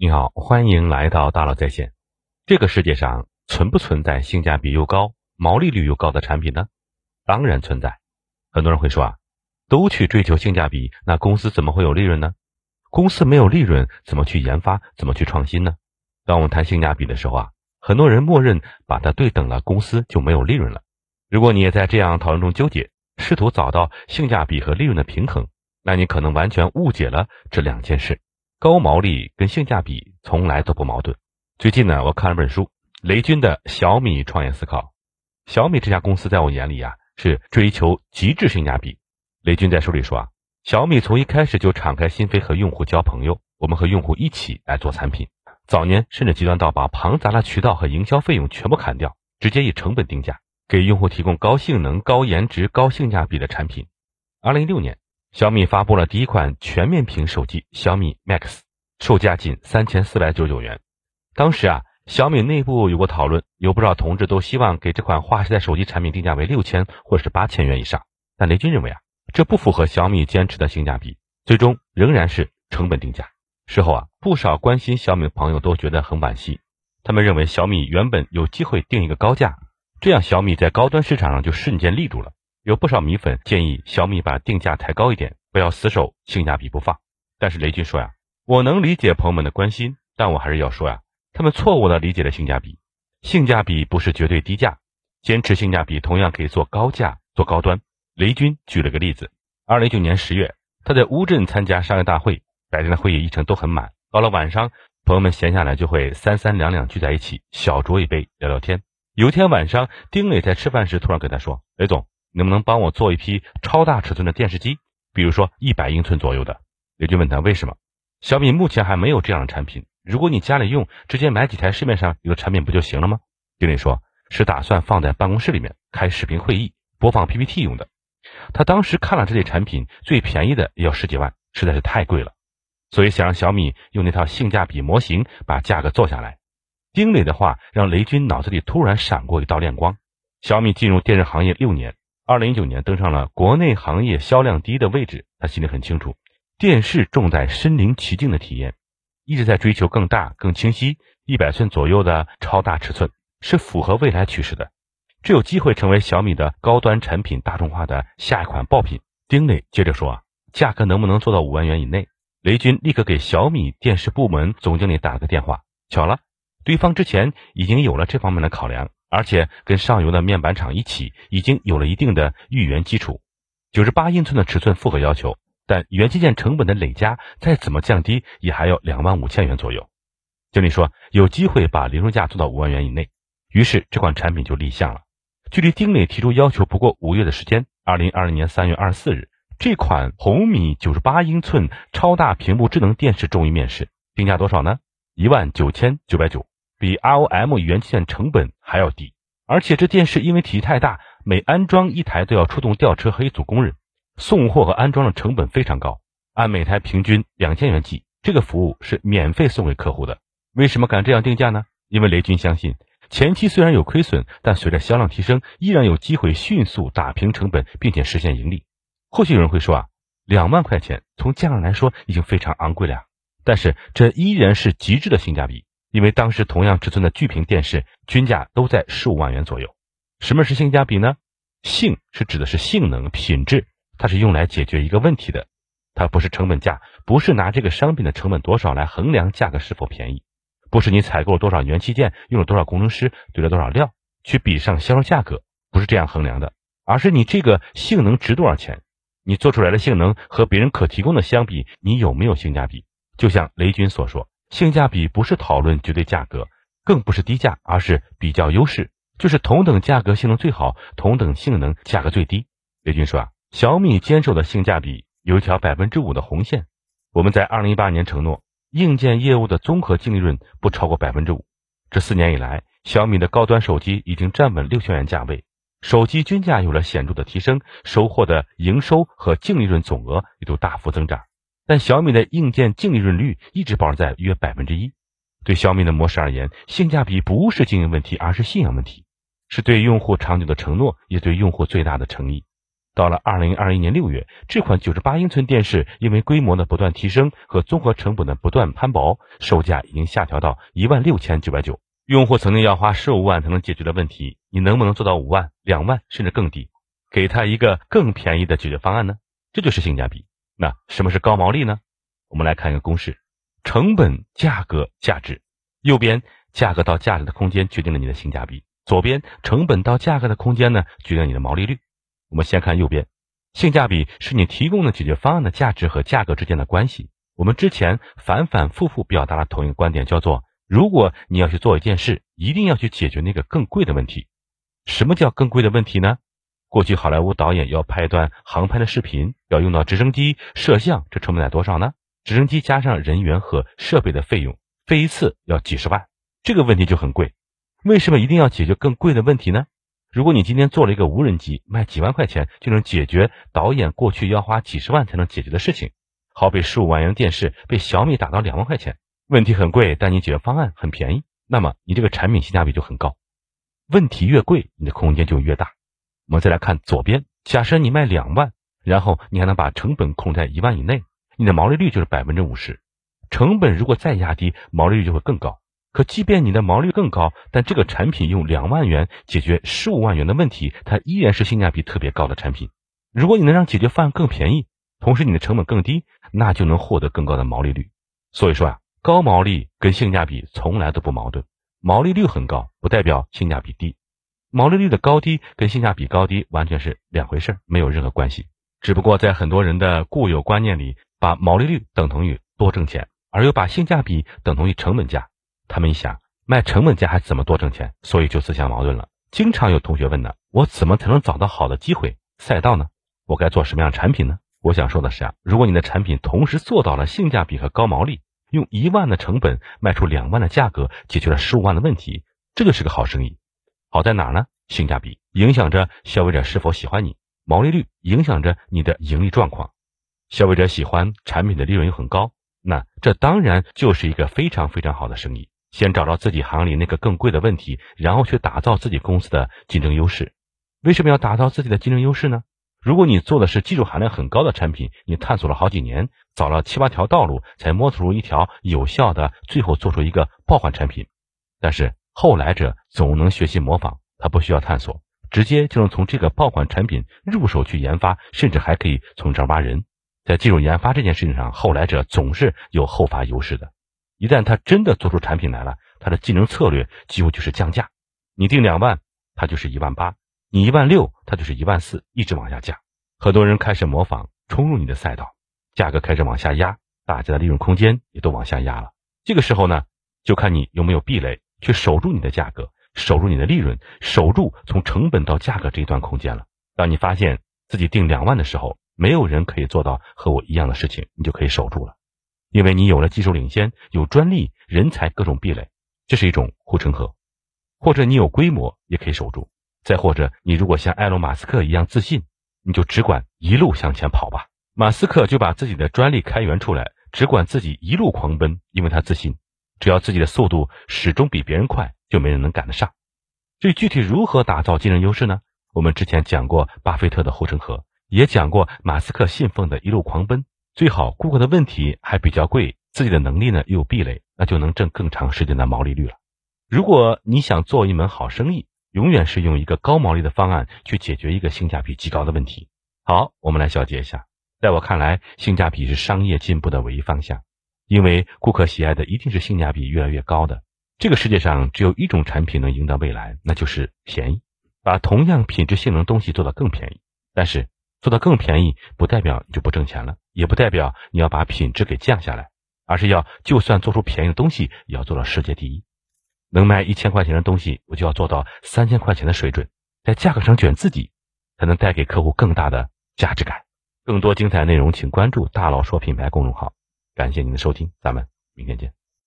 你好，欢迎来到大佬在线。这个世界上存不存在性价比又高、毛利率又高的产品呢？当然存在。很多人会说啊，都去追求性价比，那公司怎么会有利润呢？公司没有利润，怎么去研发，怎么去创新呢？当我们谈性价比的时候啊，很多人默认把它对等了，公司就没有利润了。如果你也在这样讨论中纠结，试图找到性价比和利润的平衡，那你可能完全误解了这两件事。高毛利跟性价比从来都不矛盾。最近呢，我看了本书，雷军的《小米创业思考》。小米这家公司在我眼里啊，是追求极致性价比。雷军在书里说啊，小米从一开始就敞开心扉和用户交朋友，我们和用户一起来做产品。早年甚至极端到把庞杂的渠道和营销费用全部砍掉，直接以成本定价，给用户提供高性能、高颜值、高性价比的产品。二零一六年。小米发布了第一款全面屏手机小米 Max，售价仅三千四百九十九元。当时啊，小米内部有过讨论，有不少同志都希望给这款划时代手机产品定价为六千或者是八千元以上。但雷军认为啊，这不符合小米坚持的性价比，最终仍然是成本定价。事后啊，不少关心小米的朋友都觉得很惋惜，他们认为小米原本有机会定一个高价，这样小米在高端市场上就瞬间立住了。有不少米粉建议小米把定价抬高一点，不要死守性价比不放。但是雷军说呀，我能理解朋友们的关心，但我还是要说呀，他们错误的理解了性价比。性价比不是绝对低价，坚持性价比同样可以做高价、做高端。雷军举了个例子：，二零一九年十月，他在乌镇参加商业大会，白天的会议议程都很满，到了晚上，朋友们闲下来就会三三两两聚在一起，小酌一杯，聊聊天。有一天晚上，丁磊在吃饭时突然跟他说：“雷总。”能不能帮我做一批超大尺寸的电视机？比如说一百英寸左右的。雷军问他为什么？小米目前还没有这样的产品。如果你家里用，直接买几台市面上有的产品不就行了吗？丁磊说，是打算放在办公室里面开视频会议，播放 PPT 用的。他当时看了这类产品，最便宜的也要十几万，实在是太贵了。所以想让小米用那套性价比模型把价格做下来。丁磊的话让雷军脑子里突然闪过一道亮光。小米进入电视行业六年。二零一九年登上了国内行业销量第一的位置，他心里很清楚，电视重在身临其境的体验，一直在追求更大、更清晰，一百寸左右的超大尺寸是符合未来趋势的，这有机会成为小米的高端产品大众化的下一款爆品。丁磊接着说啊，价格能不能做到五万元以内？雷军立刻给小米电视部门总经理打了个电话，巧了，对方之前已经有了这方面的考量。而且跟上游的面板厂一起，已经有了一定的预研基础。九十八英寸的尺寸符合要求，但元器件成本的累加再怎么降低，也还要两万五千元左右。经理说有机会把零售价做到五万元以内，于是这款产品就立项了。距离丁磊提出要求不过五月的时间，二零二零年三月二十四日，这款红米九十八英寸超大屏幕智能电视终于面世，定价多少呢？一万九千九百九。比 ROM 元器件成本还要低，而且这电视因为体积太大，每安装一台都要出动吊车和一组工人，送货和安装的成本非常高，按每台平均两千元计，这个服务是免费送给客户的。为什么敢这样定价呢？因为雷军相信，前期虽然有亏损，但随着销量提升，依然有机会迅速打平成本，并且实现盈利。或许有人会说啊，两万块钱从价上来说已经非常昂贵了呀，但是这依然是极致的性价比。因为当时同样尺寸的巨屏电视均价都在十五万元左右。什么是性价比呢？性是指的是性能、品质，它是用来解决一个问题的，它不是成本价，不是拿这个商品的成本多少来衡量价格是否便宜，不是你采购了多少元器件，用了多少工程师，堆了多少料去比上销售价格，不是这样衡量的，而是你这个性能值多少钱，你做出来的性能和别人可提供的相比，你有没有性价比？就像雷军所说。性价比不是讨论绝对价格，更不是低价，而是比较优势，就是同等价格性能最好，同等性能价格最低。雷军说啊，小米坚守的性价比有一条百分之五的红线。我们在二零一八年承诺，硬件业务的综合净利润不超过百分之五。这四年以来，小米的高端手机已经站稳六千元价位，手机均价有了显著的提升，收获的营收和净利润总额也都大幅增长。但小米的硬件净利润率一直保持在约百分之一。对小米的模式而言，性价比不是经营问题，而是信仰问题，是对用户长久的承诺，也对用户最大的诚意。到了二零二一年六月，这款九十八英寸电视因为规模的不断提升和综合成本的不断攀薄，售价已经下调到一万六千九百九。用户曾经要花十五万才能解决的问题，你能不能做到五万、两万甚至更低，给他一个更便宜的解决方案呢？这就是性价比。那什么是高毛利呢？我们来看一个公式：成本、价格、价值。右边价格到价值的空间决定了你的性价比，左边成本到价格的空间呢决定你的毛利率。我们先看右边，性价比是你提供的解决方案的价值和价格之间的关系。我们之前反反复复表达了同一个观点，叫做。如果你要去做一件事，一定要去解决那个更贵的问题。什么叫更贵的问题呢？过去好莱坞导演要拍一段航拍的视频，要用到直升机、摄像，这成本在多少呢？直升机加上人员和设备的费用，飞一次要几十万，这个问题就很贵。为什么一定要解决更贵的问题呢？如果你今天做了一个无人机，卖几万块钱就能解决导演过去要花几十万才能解决的事情，好比十五万元电视被小米打到两万块钱。问题很贵，但你解决方案很便宜，那么你这个产品性价比就很高。问题越贵，你的空间就越大。我们再来看左边，假设你卖两万，然后你还能把成本控在一万以内，你的毛利率就是百分之五十。成本如果再压低，毛利率就会更高。可即便你的毛利更高，但这个产品用两万元解决十五万元的问题，它依然是性价比特别高的产品。如果你能让解决方案更便宜，同时你的成本更低，那就能获得更高的毛利率。所以说啊。高毛利跟性价比从来都不矛盾，毛利率很高不代表性价比低，毛利率的高低跟性价比高低完全是两回事，没有任何关系。只不过在很多人的固有观念里，把毛利率等同于多挣钱，而又把性价比等同于成本价。他们一想，卖成本价还怎么多挣钱？所以就自相矛盾了。经常有同学问呢，我怎么才能找到好的机会赛道呢？我该做什么样的产品呢？我想说的是啊，如果你的产品同时做到了性价比和高毛利。用一万的成本卖出两万的价格，解决了十五万的问题，这就是个好生意。好在哪儿呢？性价比影响着消费者是否喜欢你，毛利率影响着你的盈利状况。消费者喜欢产品的利润又很高，那这当然就是一个非常非常好的生意。先找到自己行里那个更贵的问题，然后去打造自己公司的竞争优势。为什么要打造自己的竞争优势呢？如果你做的是技术含量很高的产品，你探索了好几年，找了七八条道路，才摸索出一条有效的，最后做出一个爆款产品。但是后来者总能学习模仿，他不需要探索，直接就能从这个爆款产品入手去研发，甚至还可以从这儿挖人。在技术研发这件事情上，后来者总是有后发优势的。一旦他真的做出产品来了，他的竞争策略几乎就是降价。你定两万，他就是一万八。你一万六，他就是一万四，一直往下降。很多人开始模仿，冲入你的赛道，价格开始往下压，大家的利润空间也都往下压了。这个时候呢，就看你有没有壁垒，去守住你的价格，守住你的利润，守住从成本到价格这一段空间了。当你发现自己定两万的时候，没有人可以做到和我一样的事情，你就可以守住了，因为你有了技术领先，有专利、人才各种壁垒，这是一种护城河。或者你有规模，也可以守住。再或者，你如果像埃隆·马斯克一样自信，你就只管一路向前跑吧。马斯克就把自己的专利开源出来，只管自己一路狂奔，因为他自信，只要自己的速度始终比别人快，就没人能赶得上。至于具体如何打造竞争优势呢？我们之前讲过巴菲特的护城河，也讲过马斯克信奉的一路狂奔。最好顾客的问题还比较贵，自己的能力呢又有壁垒，那就能挣更长时间的毛利率了。如果你想做一门好生意，永远是用一个高毛利的方案去解决一个性价比极高的问题。好，我们来小结一下。在我看来，性价比是商业进步的唯一方向，因为顾客喜爱的一定是性价比越来越高的。这个世界上只有一种产品能赢得未来，那就是便宜。把同样品质性能东西做到更便宜，但是做到更便宜不代表你就不挣钱了，也不代表你要把品质给降下来，而是要就算做出便宜的东西，也要做到世界第一。能卖一千块钱的东西，我就要做到三千块钱的水准，在价格上卷自己，才能带给客户更大的价值感。更多精彩内容，请关注“大佬说品牌”公众号。感谢您的收听，咱们明天见。